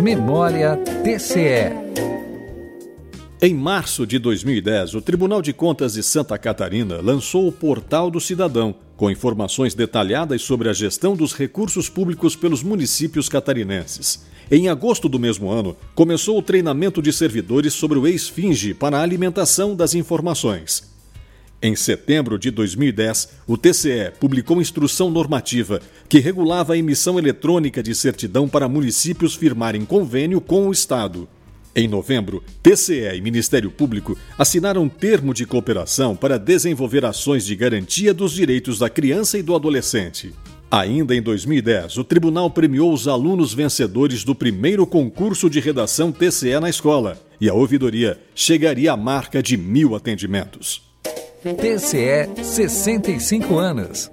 Memória TCE. Em março de 2010, o Tribunal de Contas de Santa Catarina lançou o Portal do Cidadão, com informações detalhadas sobre a gestão dos recursos públicos pelos municípios catarinenses. Em agosto do mesmo ano, começou o treinamento de servidores sobre o ex-finge para a alimentação das informações. Em setembro de 2010, o TCE publicou instrução normativa que regulava a emissão eletrônica de certidão para municípios firmarem convênio com o Estado. Em novembro, TCE e Ministério Público assinaram um termo de cooperação para desenvolver ações de garantia dos direitos da criança e do adolescente. Ainda em 2010, o tribunal premiou os alunos vencedores do primeiro concurso de redação TCE na escola e a ouvidoria chegaria à marca de mil atendimentos. TCE 65 anos.